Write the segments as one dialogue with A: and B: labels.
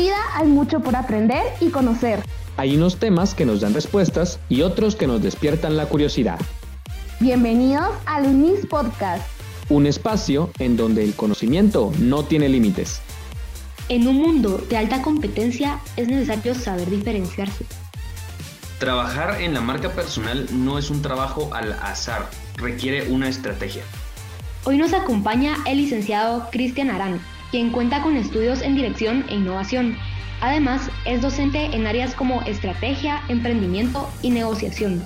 A: vida hay mucho por aprender y conocer.
B: Hay unos temas que nos dan respuestas y otros que nos despiertan la curiosidad.
A: Bienvenidos al UNIS Podcast.
B: Un espacio en donde el conocimiento no tiene límites.
C: En un mundo de alta competencia es necesario saber diferenciarse.
D: Trabajar en la marca personal no es un trabajo al azar, requiere una estrategia.
C: Hoy nos acompaña el licenciado Cristian Arán, quien cuenta con estudios en dirección e innovación. Además, es docente en áreas como estrategia, emprendimiento y negociación.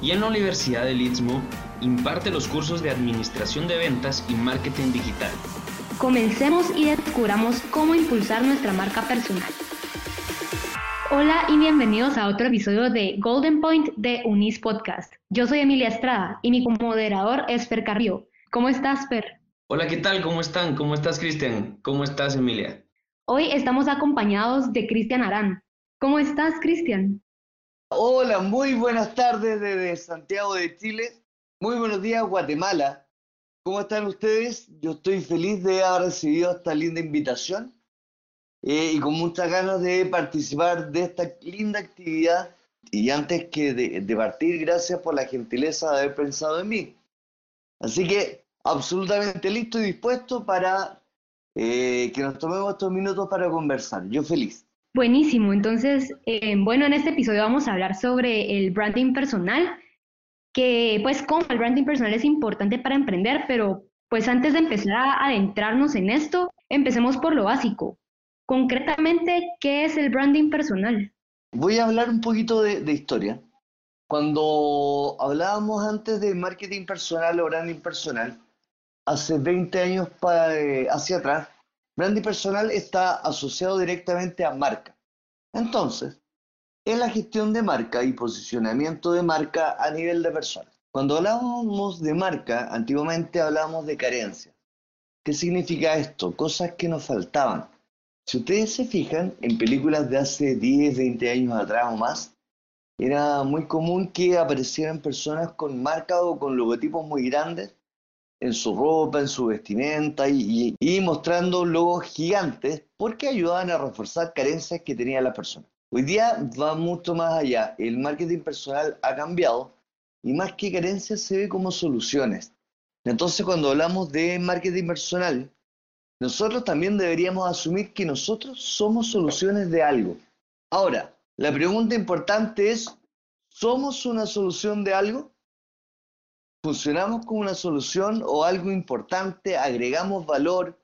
D: Y en la Universidad del Istmo imparte los cursos de administración de ventas y marketing digital.
C: Comencemos y descubramos cómo impulsar nuestra marca personal. Hola y bienvenidos a otro episodio de Golden Point de Unis Podcast. Yo soy Emilia Estrada y mi moderador es Fer Carrillo. ¿Cómo estás, Fer?
D: Hola, ¿qué tal? ¿Cómo están? ¿Cómo estás, Cristian? ¿Cómo estás, Emilia?
C: Hoy estamos acompañados de Cristian Arán. ¿Cómo estás, Cristian?
E: Hola, muy buenas tardes desde Santiago de Chile. Muy buenos días, Guatemala. ¿Cómo están ustedes? Yo estoy feliz de haber recibido esta linda invitación eh, y con muchas ganas de participar de esta linda actividad. Y antes que de, de partir, gracias por la gentileza de haber pensado en mí. Así que absolutamente listo y dispuesto para eh, que nos tomemos estos minutos para conversar. Yo feliz.
C: Buenísimo, entonces, eh, bueno, en este episodio vamos a hablar sobre el branding personal, que pues como el branding personal es importante para emprender, pero pues antes de empezar a adentrarnos en esto, empecemos por lo básico. Concretamente, ¿qué es el branding personal?
E: Voy a hablar un poquito de, de historia. Cuando hablábamos antes de marketing personal o branding personal, hace 20 años para, eh, hacia atrás, branding personal está asociado directamente a marca. Entonces, es la gestión de marca y posicionamiento de marca a nivel de personas. Cuando hablábamos de marca, antiguamente hablábamos de carencia. ¿Qué significa esto? Cosas que nos faltaban. Si ustedes se fijan, en películas de hace 10, 20 años atrás o más, era muy común que aparecieran personas con marcas o con logotipos muy grandes en su ropa, en su vestimenta y, mostrando logos gigantes porque ayudaban a reforzar carencias que tenía la persona. Hoy día va mucho más allá. El marketing personal ha cambiado y más que carencias se ve como soluciones. Entonces cuando hablamos de marketing personal, nosotros también deberíamos asumir que nosotros somos soluciones de algo. Ahora, la pregunta importante es, ¿somos una solución de algo? Funcionamos como una solución o algo importante, agregamos valor,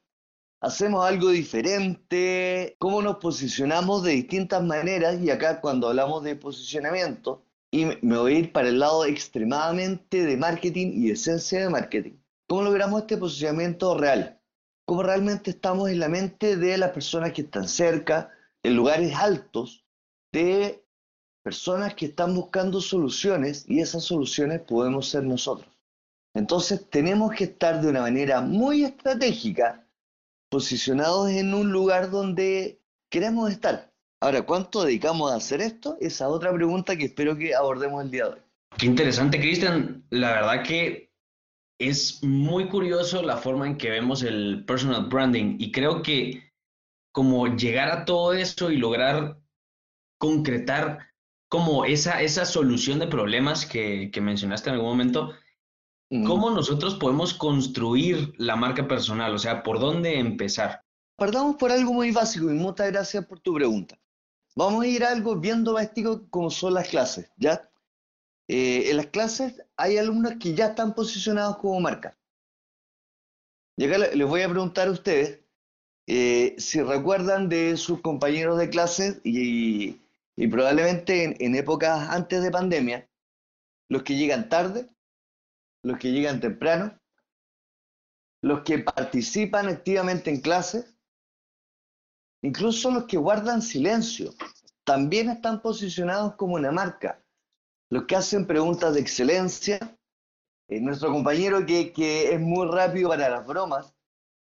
E: hacemos algo diferente, cómo nos posicionamos de distintas maneras y acá cuando hablamos de posicionamiento, y me voy a ir para el lado extremadamente de marketing y esencia de marketing. ¿Cómo logramos este posicionamiento real? ¿Cómo realmente estamos en la mente de las personas que están cerca, en lugares altos, de personas que están buscando soluciones y esas soluciones podemos ser nosotros. Entonces tenemos que estar de una manera muy estratégica posicionados en un lugar donde queremos estar. Ahora, ¿cuánto dedicamos a hacer esto? Esa otra pregunta que espero que abordemos el día de hoy.
D: Qué interesante, Cristian. La verdad que es muy curioso la forma en que vemos el personal branding y creo que como llegar a todo eso y lograr concretar como esa, esa solución de problemas que, que mencionaste en algún momento, ¿cómo nosotros podemos construir la marca personal? O sea, ¿por dónde empezar?
E: Partamos por algo muy básico y muchas gracias por tu pregunta. Vamos a ir a algo bien doméstico como son las clases, ¿ya? Eh, en las clases hay alumnos que ya están posicionados como marca. Y acá les voy a preguntar a ustedes eh, si recuerdan de sus compañeros de clase y, y probablemente en, épocas antes de pandemia, los que llegan tarde, los que llegan temprano, los que participan activamente en clases, incluso los que guardan silencio, también están posicionados como una marca. Los que hacen preguntas de excelencia, eh, nuestro compañero que, que es muy rápido para las bromas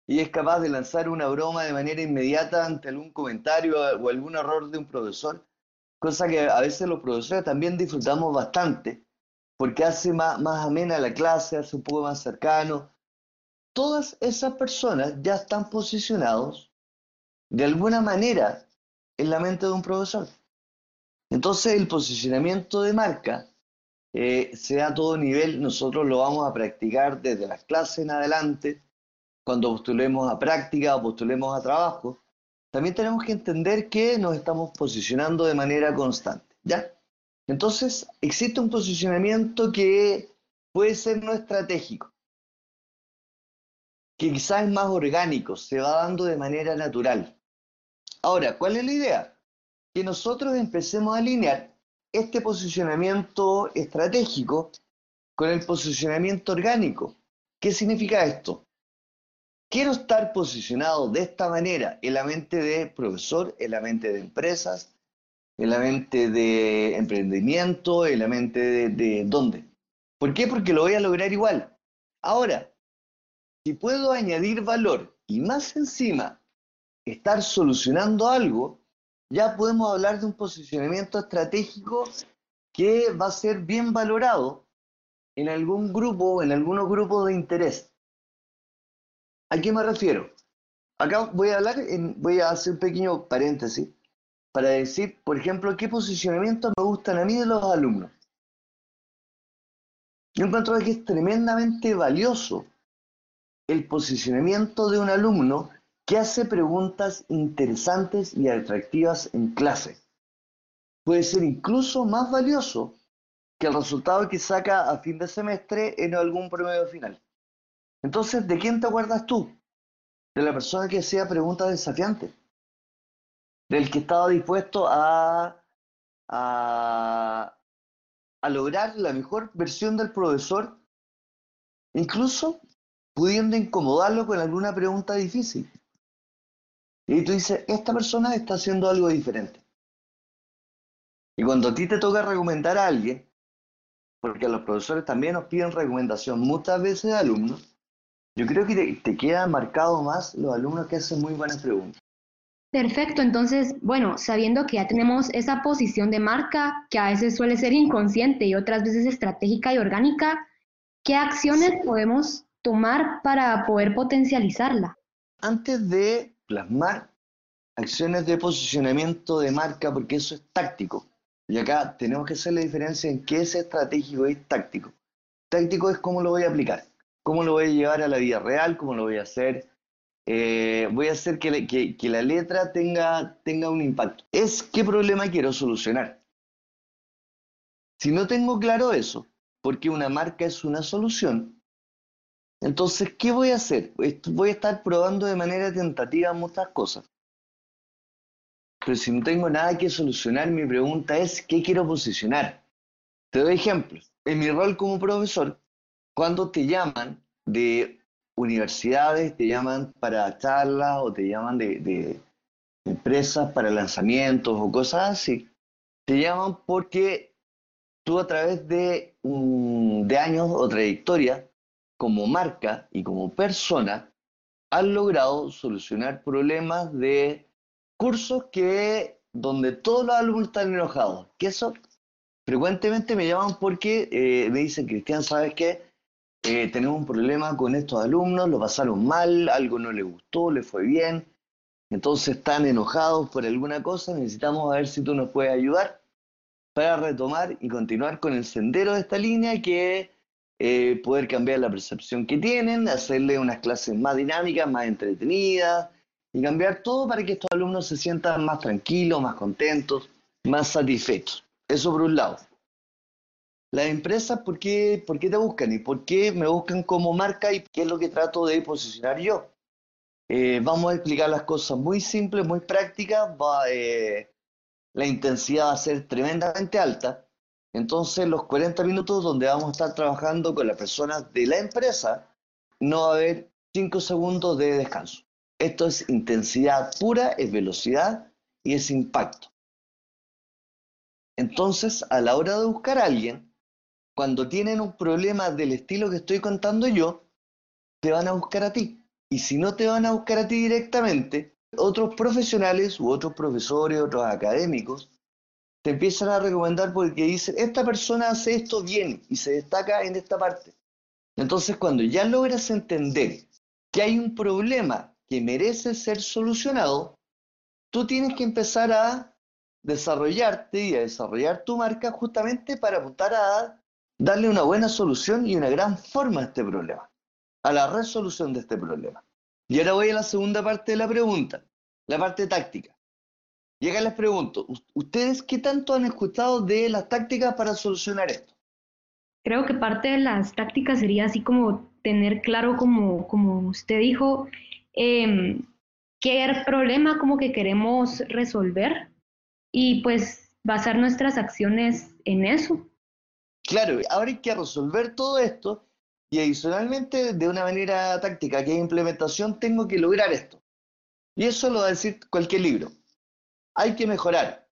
E: y es capaz de lanzar una broma de manera inmediata ante algún comentario o algún error de un profesor, cosa que a veces los profesores también disfrutamos bastante, porque hace más, amena la clase, hace un poco más cercano. Todas esas personas ya están posicionados de alguna manera en la mente de un profesor. Entonces el posicionamiento de marca eh, sea a todo nivel, nosotros lo vamos a practicar desde las clases en adelante, cuando postulemos a práctica o postulemos a trabajo. También tenemos que entender que nos estamos posicionando de manera constante, ¿ya? Entonces, existe un posicionamiento que puede ser no estratégico, que quizás es más orgánico, se va dando de manera natural. Ahora, ¿cuál es la idea? Que nosotros empecemos a alinear este posicionamiento estratégico con el posicionamiento orgánico. ¿Qué significa esto? Quiero estar posicionado de esta manera en la mente de profesor, en la mente de empresas, en la mente de emprendimiento, en la mente de, de dónde. ¿Por qué? Porque lo voy a lograr igual. Ahora, si puedo añadir valor y más encima estar solucionando algo, ya podemos hablar de un posicionamiento estratégico que va a ser bien valorado en algún grupo, en algunos grupos de interés. ¿A qué me refiero? Acá voy a hablar, voy a hacer un pequeño paréntesis para decir, por ejemplo, qué posicionamientos me gustan a mí de los alumnos. Yo encuentro que es tremendamente valioso el posicionamiento de un alumno que hace preguntas interesantes y atractivas en clase. Puede ser incluso más valioso que el resultado que saca a fin de semestre en algún promedio final. Entonces, ¿de quién te acuerdas tú? De la persona que hacía preguntas desafiantes, del que estaba dispuesto a, a, lograr la mejor versión del profesor, incluso pudiendo incomodarlo con alguna pregunta difícil. Y tú dices, esta persona está haciendo algo diferente. Y cuando a ti te toca recomendar a alguien, porque los profesores también nos piden recomendación muchas veces de alumnos, yo creo que te, te queda marcado más los alumnos que hacen muy buenas preguntas.
C: Perfecto, entonces, bueno, sabiendo que ya tenemos esa posición de marca, que a veces suele ser inconsciente y otras veces estratégica y orgánica, ¿qué acciones podemos tomar para poder potencializarla?
E: Antes de plasmar acciones de posicionamiento de marca, porque eso es táctico, y acá tenemos que hacer la diferencia en qué es estratégico y táctico. Táctico es cómo lo voy a aplicar, cómo lo voy a llevar a la vida real, cómo lo voy a hacer. Eh, voy a hacer que, que, que la letra tenga, tenga un impacto. Es qué problema quiero solucionar. Si no tengo claro eso, porque una marca es una solución, entonces, ¿qué voy a hacer? Voy a estar probando de manera tentativa muchas cosas. Pero si no tengo nada que solucionar, mi pregunta es, ¿qué quiero posicionar? Te doy ejemplos. En mi rol como profesor, cuando te llaman de universidades, te llaman para charlas o te llaman de, empresas para lanzamientos o cosas así, te llaman porque tú a través de, de años o trayectoria como marca y como persona han logrado solucionar problemas de cursos que donde todos los alumnos están enojados. Que eso frecuentemente me llaman porque eh, me dicen, Cristian, ¿sabes qué? Eh, tenemos un problema con estos alumnos, lo pasaron mal, algo no les gustó, les fue bien, entonces están enojados por alguna cosa, necesitamos ver si tú nos puedes ayudar para retomar y continuar con el sendero de esta línea que eh, poder cambiar la percepción que tienen, hacerle unas clases más dinámicas, más entretenidas y cambiar todo para que estos alumnos se sientan más tranquilos, más contentos, más satisfechos. Eso por un lado. Las empresas, ¿por qué, ¿por qué te buscan? ¿Y por qué me buscan como marca? ¿Y qué es lo que trato de posicionar yo? Eh, vamos a explicar las cosas muy simples, muy prácticas. Eh, la intensidad va a ser tremendamente alta. Entonces, los 40 minutos donde vamos a estar trabajando con las personas de la empresa, no va a haber 5 segundos de descanso. Esto es intensidad pura, es velocidad y es impacto. Entonces, a la hora de buscar a alguien, cuando tienen un problema del estilo que estoy contando yo, te van a buscar a ti. Y si no te van a buscar a ti directamente, otros profesionales u otros profesores, otros académicos, te empiezan a recomendar porque dicen, esta persona hace esto bien y se destaca en esta parte. Entonces, cuando ya logras entender que hay un problema que merece ser solucionado, tú tienes que empezar a desarrollarte y a desarrollar tu marca justamente para apuntar a darle una buena solución y una gran forma a este problema, a la resolución de este problema. Y ahora voy a la segunda parte de la pregunta, la parte táctica. Y acá les pregunto, ¿ustedes qué tanto han escuchado de las tácticas para solucionar esto?
C: Creo que parte de las tácticas sería así como tener claro, como, como usted dijo, eh, qué problema como que queremos resolver y pues basar nuestras acciones en eso.
E: Claro, ahora hay que resolver todo esto y adicionalmente de una manera táctica, que es implementación, tengo que lograr esto. Y eso lo va a decir cualquier libro. Hay que mejorar,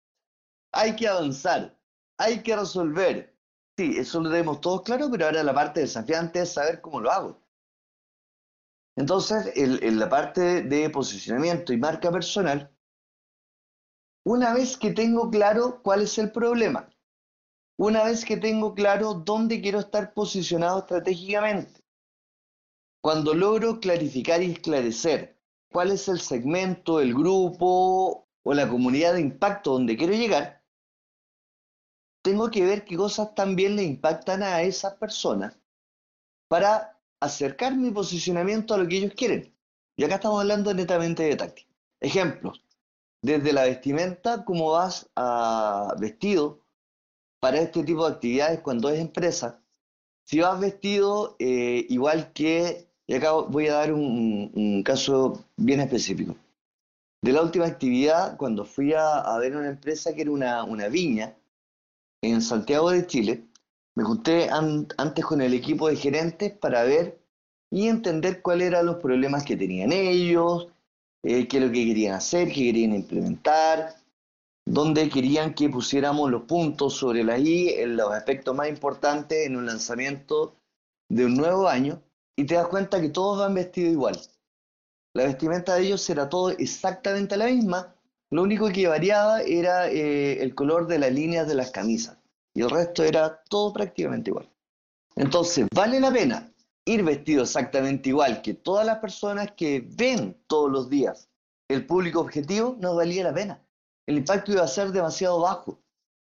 E: hay que avanzar, hay que resolver. Sí, eso lo tenemos todos claro, pero ahora la parte desafiante es saber cómo lo hago. Entonces, en, la parte de posicionamiento y marca personal, una vez que tengo claro cuál es el problema, una vez que tengo claro dónde quiero estar posicionado estratégicamente, cuando logro clarificar y esclarecer cuál es el segmento, el grupo o la comunidad de impacto donde quiero llegar, tengo que ver qué cosas también le impactan a esas personas para acercar mi posicionamiento a lo que ellos quieren. Y acá estamos hablando netamente de táctica. Ejemplos, desde la vestimenta, cómo vas a vestido para este tipo de actividades cuando es empresa. Si vas vestido eh, igual que, y acá voy a dar un, caso bien específico. De la última actividad, cuando fui a, ver una empresa que era una, una viña en Santiago de Chile, me junté antes con el equipo de gerentes para ver y entender cuáles eran los problemas que tenían ellos, eh, qué es lo que querían hacer, qué querían implementar, dónde querían que pusiéramos los puntos sobre la I en los aspectos más importantes en un lanzamiento de un nuevo año y te das cuenta que todos van vestidos igual. La vestimenta de ellos era todo exactamente la misma, lo único que variaba era eh, el color de las líneas de las camisas y el resto era todo prácticamente igual. Entonces, ¿vale la pena ir vestido exactamente igual que todas las personas que ven todos los días el público objetivo? No valía la pena. El impacto iba a ser demasiado bajo.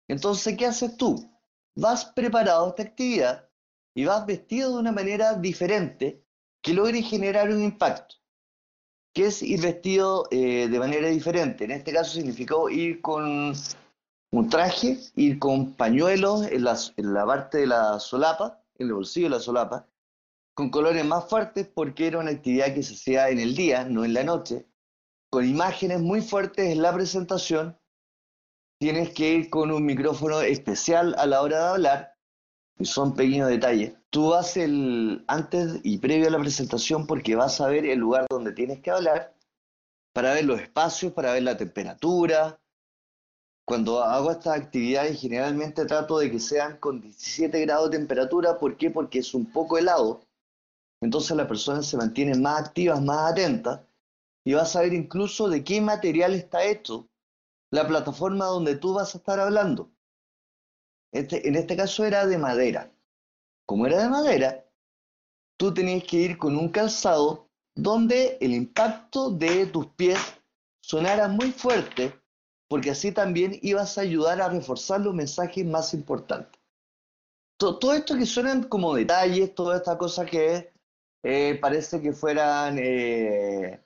E: Entonces, ¿qué haces tú? Vas preparado a esta actividad y vas vestido de una manera diferente que logre generar un impacto. ¿Qué es ir vestido eh, de manera diferente? En este caso significó ir con un traje, ir con pañuelos en la, parte de la solapa, en el bolsillo de la solapa, con colores más fuertes porque era una actividad que se hacía en el día, no en la noche, con imágenes muy fuertes en la presentación. Tienes que ir con un micrófono especial a la hora de hablar, y son pequeños detalles. Tú vas el antes y previo a la presentación porque vas a ver el lugar donde tienes que hablar, para ver los espacios, para ver la temperatura, cuando hago estas actividades generalmente trato de que sean con 17 grados de temperatura. ¿Por qué? Porque es un poco helado. Entonces las personas se mantienen más activas, más atentas y vas a ver incluso de qué material está hecho la plataforma donde tú vas a estar hablando. Este, en este caso era de madera. Como era de madera, tú tenías que ir con un calzado donde el impacto de tus pies sonara muy fuerte porque así también ibas a ayudar a reforzar los mensajes más importantes. Todo, esto que suenan como detalles, toda esta cosa que eh, parece que fueran, eh,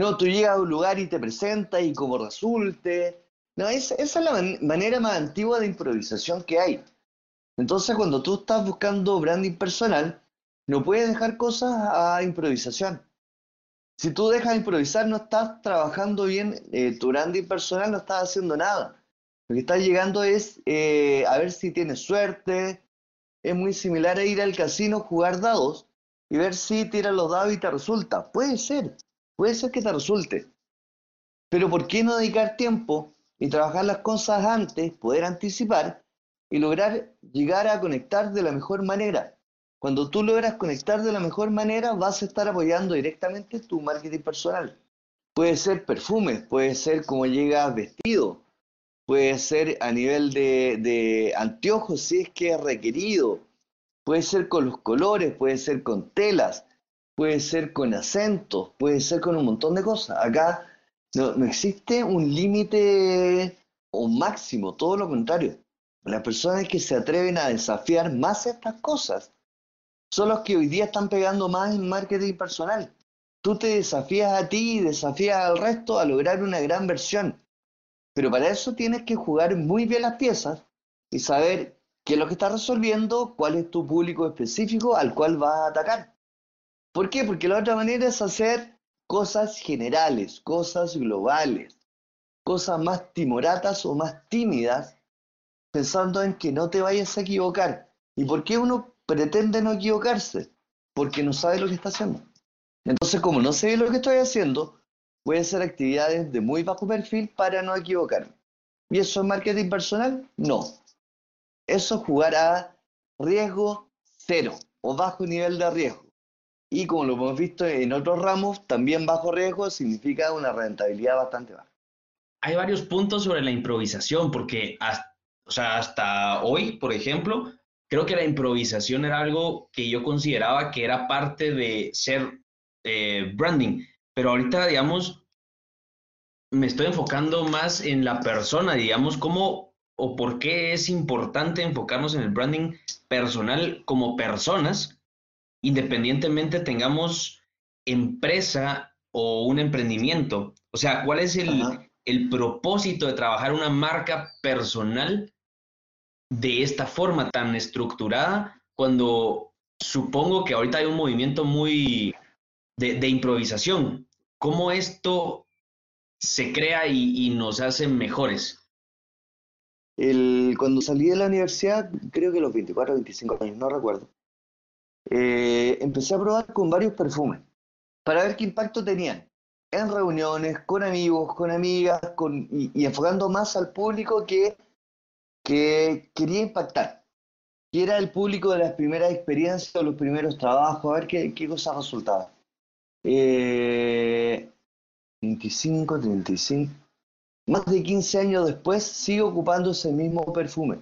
E: no, tú llegas a un lugar y te presentas y como resulte, no, esa, esa es la manera más antigua de improvisación que hay. Entonces cuando tú estás buscando branding personal, no puedes dejar cosas a improvisación. Si tú dejas de improvisar, no estás trabajando bien eh, tu branding personal, no estás haciendo nada. Lo que estás llegando es eh, a ver si tienes suerte. Es muy similar a ir al casino, jugar dados y ver si tiras los dados y te resulta. Puede ser, puede ser que te resulte. Pero ¿por qué no dedicar tiempo y trabajar las cosas antes, poder anticipar y lograr llegar a conectar de la mejor manera? Cuando tú logras conectar de la mejor manera, vas a estar apoyando directamente tu marketing personal. Puede ser perfumes, puede ser cómo llegas vestido, puede ser a nivel de, anteojos si es que es requerido, puede ser con los colores, puede ser con telas, puede ser con acentos, puede ser con un montón de cosas. Acá No, existe un límite o máximo, todo lo contrario. Las personas que se atreven a desafiar más estas cosas son los que hoy día están pegando más en marketing personal. Tú te desafías a ti y desafías al resto a lograr una gran versión. Pero para eso tienes que jugar muy bien las piezas y saber qué es lo que estás resolviendo, cuál es tu público específico al cual vas a atacar. ¿Por qué? Porque la otra manera es hacer cosas generales, cosas globales, cosas más timoratas o más tímidas, pensando en que no te vayas a equivocar. ¿Y por qué uno pretende no equivocarse? Porque no sabe lo que está haciendo. Entonces, como no sé lo que estoy haciendo, voy a hacer actividades de muy bajo perfil para no equivocarme. ¿Y eso es marketing personal? No. Eso es jugar a riesgo cero o bajo nivel de riesgo. Y como lo hemos visto en otros ramos, también bajo riesgo significa una rentabilidad bastante baja.
D: Hay varios puntos sobre la improvisación, porque hasta, o sea, hasta hoy, por ejemplo, creo que la improvisación era algo que yo consideraba que era parte de ser eh, branding, pero ahorita, digamos, me estoy enfocando más en la persona, digamos, cómo o por qué es importante enfocarnos en el branding personal como personas, independientemente tengamos empresa o un emprendimiento. O sea, ¿cuál es el, el propósito de trabajar una marca personal de esta forma tan estructurada cuando supongo que ahorita hay un movimiento muy de, improvisación? ¿Cómo esto se crea y, y nos hace mejores?
E: El, cuando salí de la universidad, creo que los 24 o 25 años, no recuerdo, eh, empecé a probar con varios perfumes para ver qué impacto tenían en reuniones, con amigos, con amigas, con, y, enfocando más al público que, que quería impactar, que era el público de las primeras experiencias o los primeros trabajos, a ver qué, qué cosas resultaban. Eh, 25, 35, más de 15 años después sigo ocupando ese mismo perfume.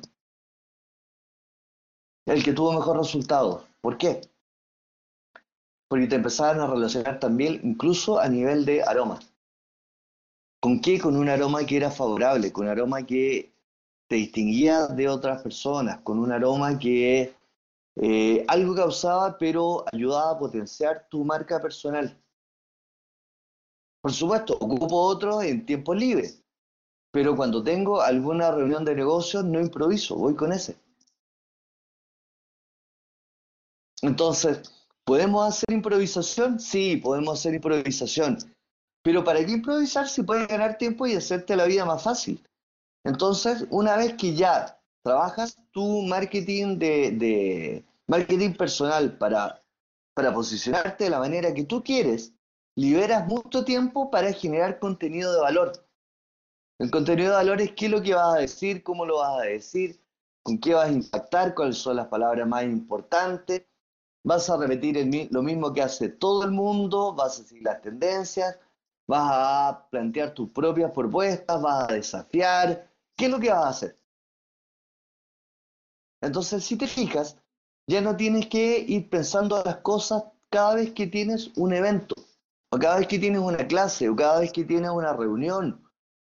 E: El que tuvo mejor resultado. ¿Por qué? Porque te empezaron a relacionar también incluso a nivel de aromas. ¿Con qué? Con un aroma que era favorable, con un aroma que te distinguía de otras personas, con un aroma que eh, algo causaba pero ayudaba a potenciar tu marca personal. Por supuesto, ocupo otro en tiempo libre, pero cuando tengo alguna reunión de negocios no improviso, voy con ese. Entonces, ¿podemos hacer improvisación? Sí, podemos hacer improvisación. Pero ¿para qué improvisar si puedes ganar tiempo y hacerte la vida más fácil? Entonces, una vez que ya trabajas tu marketing de, marketing personal para, para posicionarte de la manera que tú quieres, liberas mucho tiempo para generar contenido de valor. El contenido de valor es qué es lo que vas a decir, cómo lo vas a decir, con qué vas a impactar, cuáles son las palabras más importantes. Vas a repetir lo mismo que hace todo el mundo, vas a seguir las tendencias, vas a plantear tus propias propuestas, vas a desafiar. ¿Qué es lo que vas a hacer? Entonces, si te fijas, ya no tienes que ir pensando las cosas cada vez que tienes un evento, o cada vez que tienes una clase, o cada vez que tienes una reunión,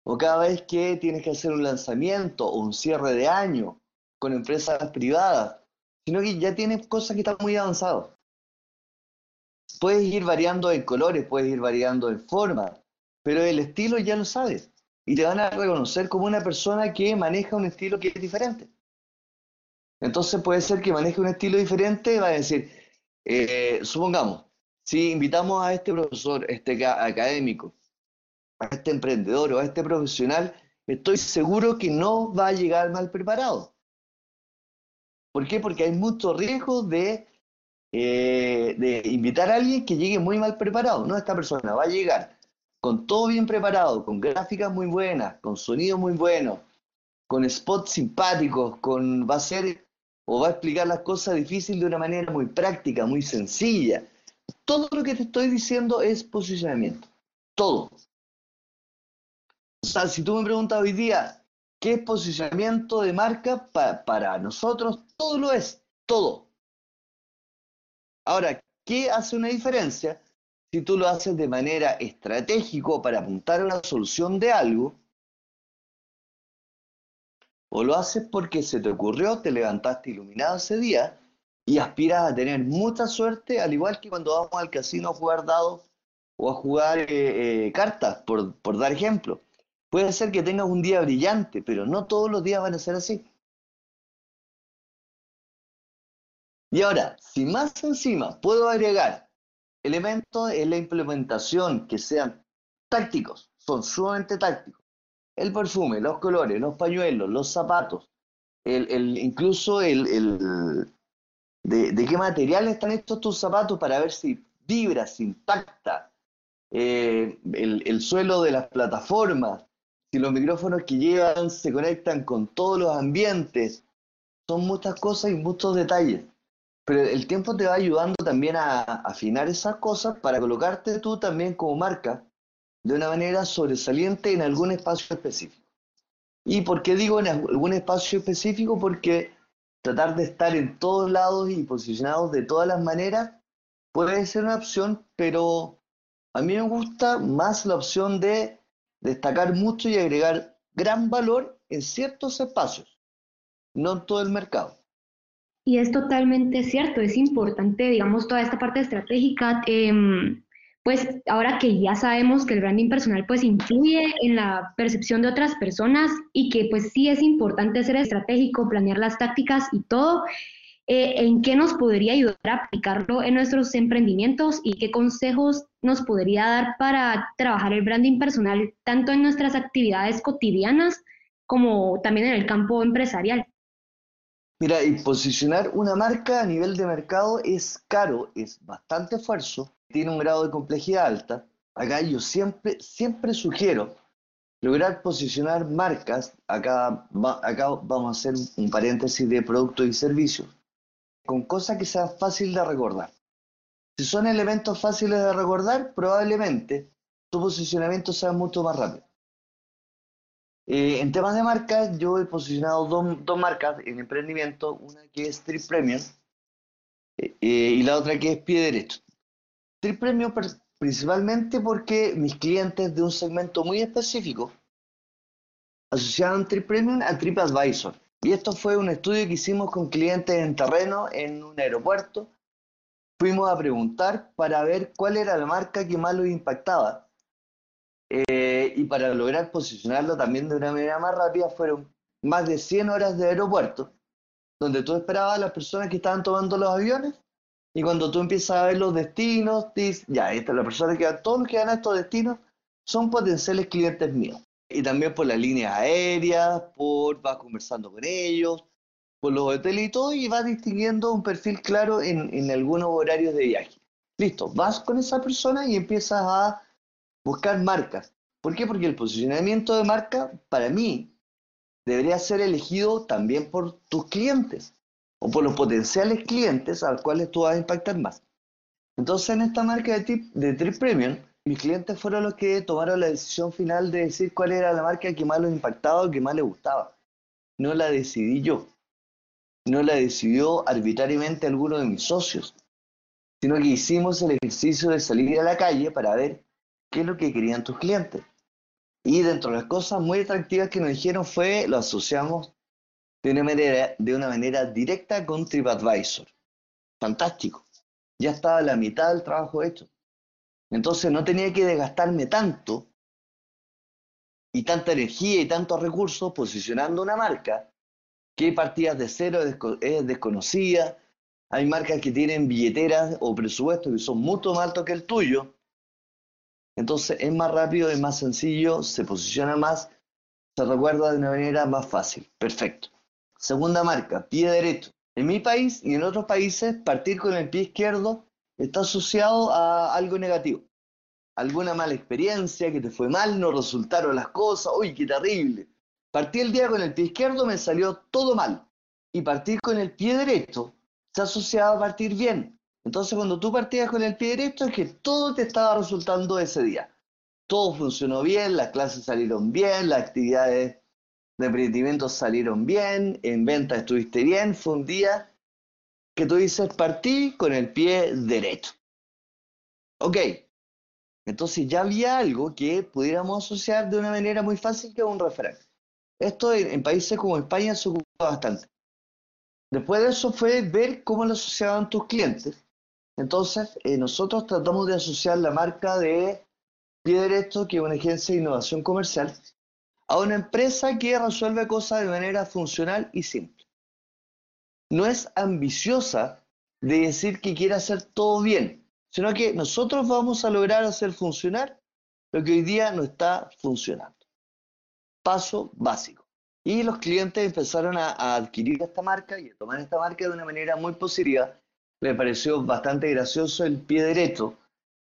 E: o cada vez que tienes que hacer un lanzamiento o un cierre de año con empresas privadas, sino que ya tienes cosas que están muy avanzadas. Puedes ir variando en colores, puedes ir variando en forma, pero el estilo ya lo sabes y te van a reconocer como una persona que maneja un estilo que es diferente. Entonces puede ser que maneje un estilo diferente, va a decir, eh, supongamos, si invitamos a este profesor, este académico, a este emprendedor o a este profesional, estoy seguro que no va a llegar mal preparado. ¿Por qué? Porque hay mucho riesgo de, eh, de invitar a alguien que llegue muy mal preparado. No, esta persona va a llegar con todo bien preparado, con gráficas muy buenas, con sonido muy bueno, con spots simpáticos, con va a ser o va a explicar las cosas difíciles de una manera muy práctica, muy sencilla. Todo lo que te estoy diciendo es posicionamiento. Todo. O sea, si tú me preguntas hoy día, ¿qué posicionamiento de marca? para nosotros, todo lo es, todo. Ahora, ¿qué hace una diferencia? si tú lo haces de manera estratégico para apuntar a una solución de algo, o lo haces porque se te ocurrió, te levantaste iluminado ese día y aspiras a tener mucha suerte, al igual que cuando vamos al casino a jugar dados o a jugar eh, eh, cartas, por, por dar ejemplo. Puede ser que tengas un día brillante, pero no todos los días van a ser así. Y ahora, si más encima puedo agregar elementos en la implementación que sean tácticos, son sumamente tácticos. El perfume, los colores, los pañuelos, los zapatos, el, incluso el, el de, qué material están estos tus zapatos para ver si vibra, si impacta, eh, el, suelo de las plataformas, si los micrófonos que llevan se conectan con todos los ambientes. Son muchas cosas y muchos detalles. Pero el tiempo te va ayudando también a afinar esas cosas para colocarte tú también como marca de una manera sobresaliente en algún espacio específico. ¿Y por qué digo en algún espacio específico? Porque tratar de estar en todos lados y posicionados de todas las maneras puede ser una opción, pero a mí me gusta más la opción de destacar mucho y agregar gran valor en ciertos espacios, no en todo el mercado.
C: Y es totalmente cierto, es importante, digamos, toda esta parte estratégica, em, pues ahora que ya sabemos que el branding personal pues influye en la percepción de otras personas y que pues sí es importante ser estratégico, planear las tácticas y todo, eh, ¿en qué nos podría ayudar a aplicarlo en nuestros emprendimientos y qué consejos nos podría dar para trabajar el branding personal tanto en nuestras actividades cotidianas como también en el campo empresarial?
E: Mira, y posicionar una marca a nivel de mercado es caro, es bastante esfuerzo, tiene un grado de complejidad alta. Acá yo siempre, siempre sugiero lograr posicionar marcas, acá, acá vamos a hacer un paréntesis de productos y servicios, con cosas que sean fáciles de recordar. Si son elementos fáciles de recordar, probablemente tu posicionamiento sea mucho más rápido. Eh, en temas de marcas, yo he posicionado dos, marcas en emprendimiento, una que es Trip Premium eh, eh, y la otra que es Pie Derecho. Trip Premium principalmente porque mis clientes de un segmento muy específico asociaban Trip Premium a TripAdvisor. Y esto fue un estudio que hicimos con clientes en terreno en un aeropuerto. Fuimos a preguntar para ver cuál era la marca que más los impactaba eh, y para lograr posicionarlo también de una manera más rápida fueron más de 100 horas de aeropuerto, donde tú esperabas a las personas que estaban tomando los aviones y cuando tú empiezas a ver los destinos, dices, ya, esta, la persona que todos los que van a estos destinos son potenciales clientes míos. Y también por las líneas aéreas, por vas conversando con ellos, por los hoteles y todo, y vas distinguiendo un perfil claro en, en algunos horarios de viaje. Listo, vas con esa persona y empiezas a buscar marcas. ¿Por qué? Porque el posicionamiento de marca, para mí, debería ser elegido también por tus clientes o por los potenciales clientes a los cuales tú vas a impactar más. Entonces, en esta marca de, tip, de Trip Premium, mis clientes fueron los que tomaron la decisión final de decir cuál era la marca que más los impactaba o que más les gustaba. No la decidí yo. No la decidió arbitrariamente alguno de mis socios, sino que hicimos el ejercicio de salir a la calle para ver qué es lo que querían tus clientes. Y dentro de las cosas muy atractivas que nos dijeron fue, lo asociamos de una manera, de una manera directa con TripAdvisor. Fantástico. Ya estaba la mitad del trabajo hecho. Entonces no tenía que desgastarme tanto y tanta energía y tantos recursos posicionando una marca hay partidas de cero, es desconocida, hay marcas que tienen billeteras o presupuestos que son mucho más altos que el tuyo, entonces es más rápido, es más sencillo, se posiciona más, se recuerda de una manera más fácil. Perfecto. Segunda marca, pie derecho. En mi país y en otros países, partir con el pie izquierdo está asociado a algo negativo. Alguna mala experiencia, que te fue mal, no resultaron las cosas, uy, qué terrible. Partí el día con el pie izquierdo, me salió todo mal. Y partir con el pie derecho se ha asociado a partir bien. Entonces, cuando tú partías con el pie derecho, es que todo te estaba resultando ese día. Todo funcionó bien, las clases salieron bien, las actividades de emprendimiento salieron bien, en venta estuviste bien, fue un día que tú dices, partí con el pie derecho. Ok, Entonces ya había algo que pudiéramos asociar de una manera muy fácil que un referente. Esto en, países como España se ocupa bastante. Después de eso fue ver cómo lo asociaban tus clientes. Entonces, eh, nosotros tratamos de asociar la marca de Pie Derecho, que es una agencia de innovación comercial, a una empresa que resuelve cosas de manera funcional y simple. No es ambiciosa de decir que quiere hacer todo bien, sino que nosotros vamos a lograr hacer funcionar lo que hoy día no está funcionando. Paso básico. Y los clientes empezaron a, adquirir esta marca y a tomar esta marca de una manera muy positiva. Le pareció bastante gracioso el pie derecho.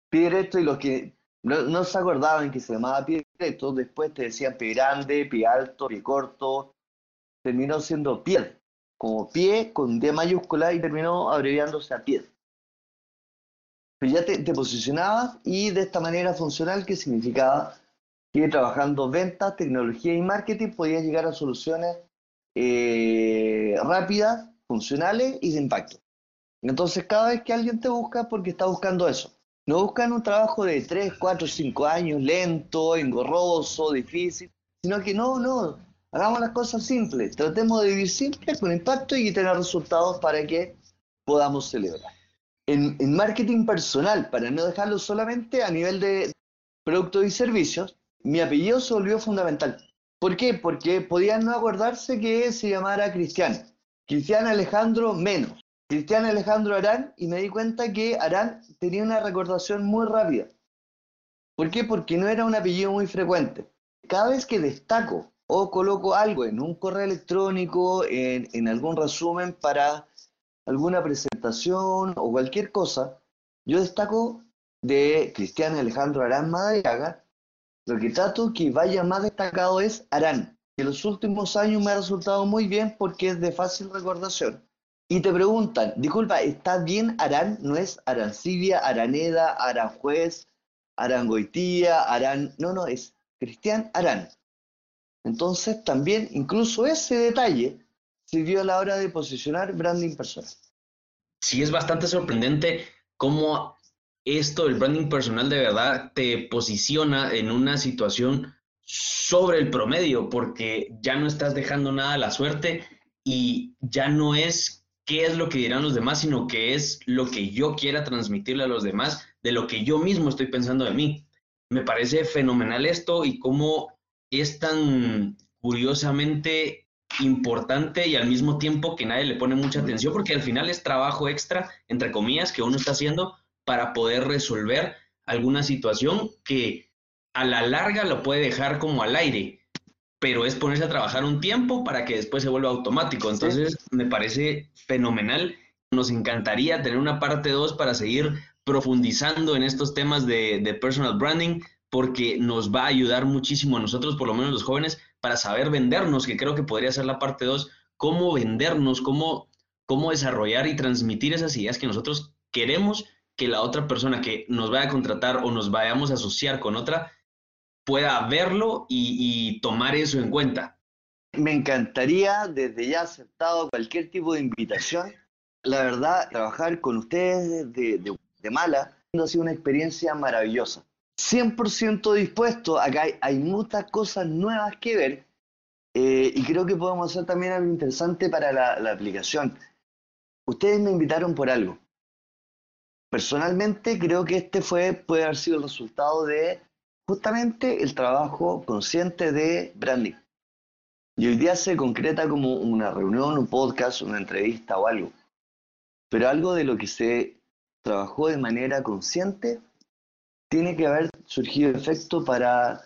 E: Pie derecho y los que no, se acordaban que se llamaba pie derecho, después te decían pie grande, pie alto, pie corto. Terminó siendo pie, como pie con D mayúscula y terminó abreviándose a pie. Pero ya te, te posicionabas y de esta manera funcional, que significaba trabajando ventas, tecnología y marketing podías llegar a soluciones eh, rápidas, funcionales y de impacto. Entonces, cada vez que alguien te busca, porque está buscando eso. No buscan un trabajo de 3, 4, 5 años, lento, engorroso, difícil, sino que no, no, hagamos las cosas simples, tratemos de vivir simple, con impacto y tener resultados para que podamos celebrar en, marketing personal, para no dejarlo solamente a nivel de productos y servicios, mi apellido se volvió fundamental. ¿Por qué? Porque podían no acordarse que se llamara Cristian. Cristian Alejandro menos. Cristian Alejandro Arán y me di cuenta que Arán tenía una recordación muy rápida. ¿Por qué? Porque no era un apellido muy frecuente. Cada vez que destaco o coloco algo en un correo electrónico, en, algún resumen para alguna presentación o cualquier cosa, yo destaco de Cristian Alejandro Arán Madariaga, lo que vaya más destacado es Arán, que en los últimos años me ha resultado muy bien porque es de fácil recordación. Y te preguntan, disculpa, ¿está bien Arán? ¿No es Arancibia, Araneda, Aranjuez, Arangoitía, Arán? No, no, es Cristian Arán. Entonces también, incluso ese detalle, sirvió a la hora de posicionar branding personal.
D: Sí, es bastante sorprendente cómo esto del branding personal de verdad te posiciona en una situación sobre el promedio, porque ya no estás dejando nada a la suerte y ya no es qué es lo que dirán los demás, sino que es lo que yo quiera transmitirle a los demás, de lo que yo mismo estoy pensando de mí. Me parece fenomenal esto y cómo es tan curiosamente importante y al mismo tiempo que nadie le pone mucha atención porque al final es trabajo extra, entre comillas, que uno está haciendo para poder resolver alguna situación que a la larga lo puede dejar como al aire, pero es ponerse a trabajar un tiempo para que después se vuelva automático. Entonces, me parece fenomenal. Nos encantaría tener una parte 2 para seguir profundizando en estos temas de, de personal branding, porque nos va a ayudar muchísimo a nosotros, por lo menos los jóvenes, para saber vendernos, que creo que podría ser la parte 2, cómo vendernos, cómo, cómo desarrollar y transmitir esas ideas que nosotros queremos que la otra persona que nos vaya a contratar o nos vayamos a asociar con otra pueda verlo y, tomar eso en cuenta.
E: Me encantaría desde ya aceptado cualquier tipo de invitación. La verdad, trabajar con ustedes de, de, de Mala ha sido una experiencia maravillosa. 100% dispuesto. Acá hay, muchas cosas nuevas que ver eh, y creo que podemos hacer también algo interesante para la, aplicación. Ustedes me invitaron por algo. Personalmente creo que este fue, puede haber sido el resultado de justamente el trabajo consciente de branding. Y hoy día se concreta como una reunión, un podcast, una entrevista o algo. Pero algo de lo que se trabajó de manera consciente tiene que haber surgido efecto para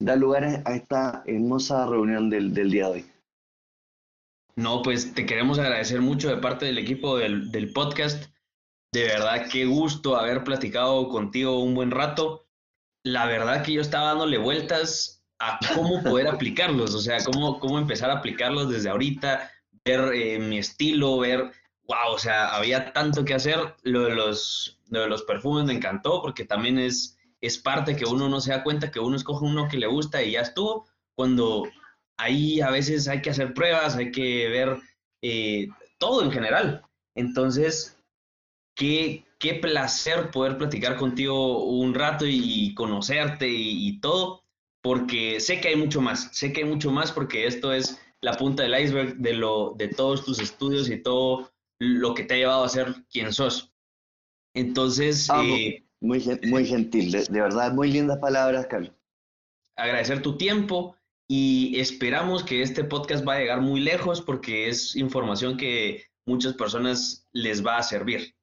E: dar lugar a esta hermosa reunión del, día de hoy.
D: No, pues te queremos agradecer mucho de parte del equipo del, del, podcast. De verdad, qué gusto haber platicado contigo un buen rato. La verdad que yo estaba dándole vueltas a cómo poder aplicarlos, o sea, cómo, cómo empezar a aplicarlos desde ahorita, ver eh, mi estilo, ver, wow, o sea, había tanto que hacer. Lo de los, lo de los perfumes me encantó porque también es, es parte que uno no se da cuenta que uno escoge uno que le gusta y ya estuvo, cuando ahí a veces hay que hacer pruebas, hay que ver eh, todo en general. Entonces, qué, qué placer poder platicar contigo un rato y conocerte y, todo, porque sé que hay mucho más, sé que hay mucho más porque esto es la punta del iceberg de, lo, de todos tus estudios y todo lo que te ha llevado a ser quien sos. Entonces...
E: Ah, eh, muy, muy gentil, de, de verdad, muy lindas palabras, Carlos.
D: Agradecer tu tiempo y esperamos que este podcast va a llegar muy lejos porque es información que muchas personas les va a servir.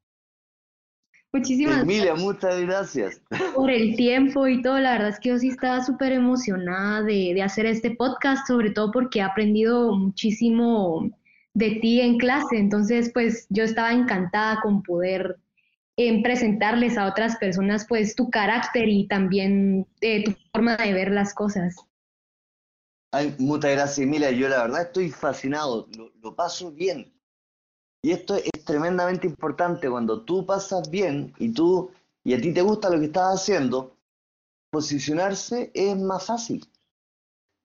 C: Muchísimas
E: Emilia, muchas gracias.
C: Por el tiempo y todo, la verdad es que yo sí estaba súper emocionada de, hacer este podcast, sobre todo porque he aprendido muchísimo de ti en clase, entonces pues yo estaba encantada con poder em, presentarles a otras personas pues tu carácter y también eh, tu forma de ver las cosas.
E: Ay, muchas gracias, Emilia. Yo la verdad estoy fascinado, lo, paso bien. Y esto es tremendamente importante cuando tú pasas bien y tú y a ti te gusta lo que estás haciendo, posicionarse es más fácil.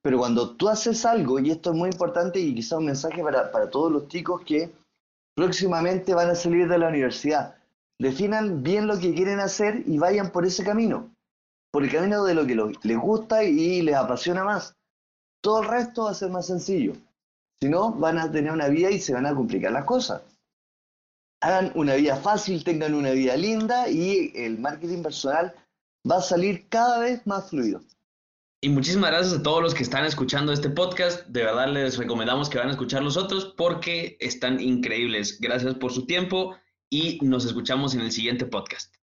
E: Pero cuando tú haces algo, y esto es muy importante y quizá un mensaje para, para todos los chicos que próximamente van a salir de la universidad, definan bien lo que quieren hacer y vayan por ese camino, por el camino de lo que les gusta y les apasiona más todo el resto va a ser más sencillo. Si no, van a tener una vida y se van a complicar las cosas. Hagan una vida fácil, tengan una vida linda y el marketing personal va a salir cada vez más fluido.
D: Y muchísimas gracias a todos los que están escuchando este podcast. De verdad les recomendamos que van a escuchar los otros porque están increíbles. Gracias por su tiempo y nos escuchamos en el siguiente podcast.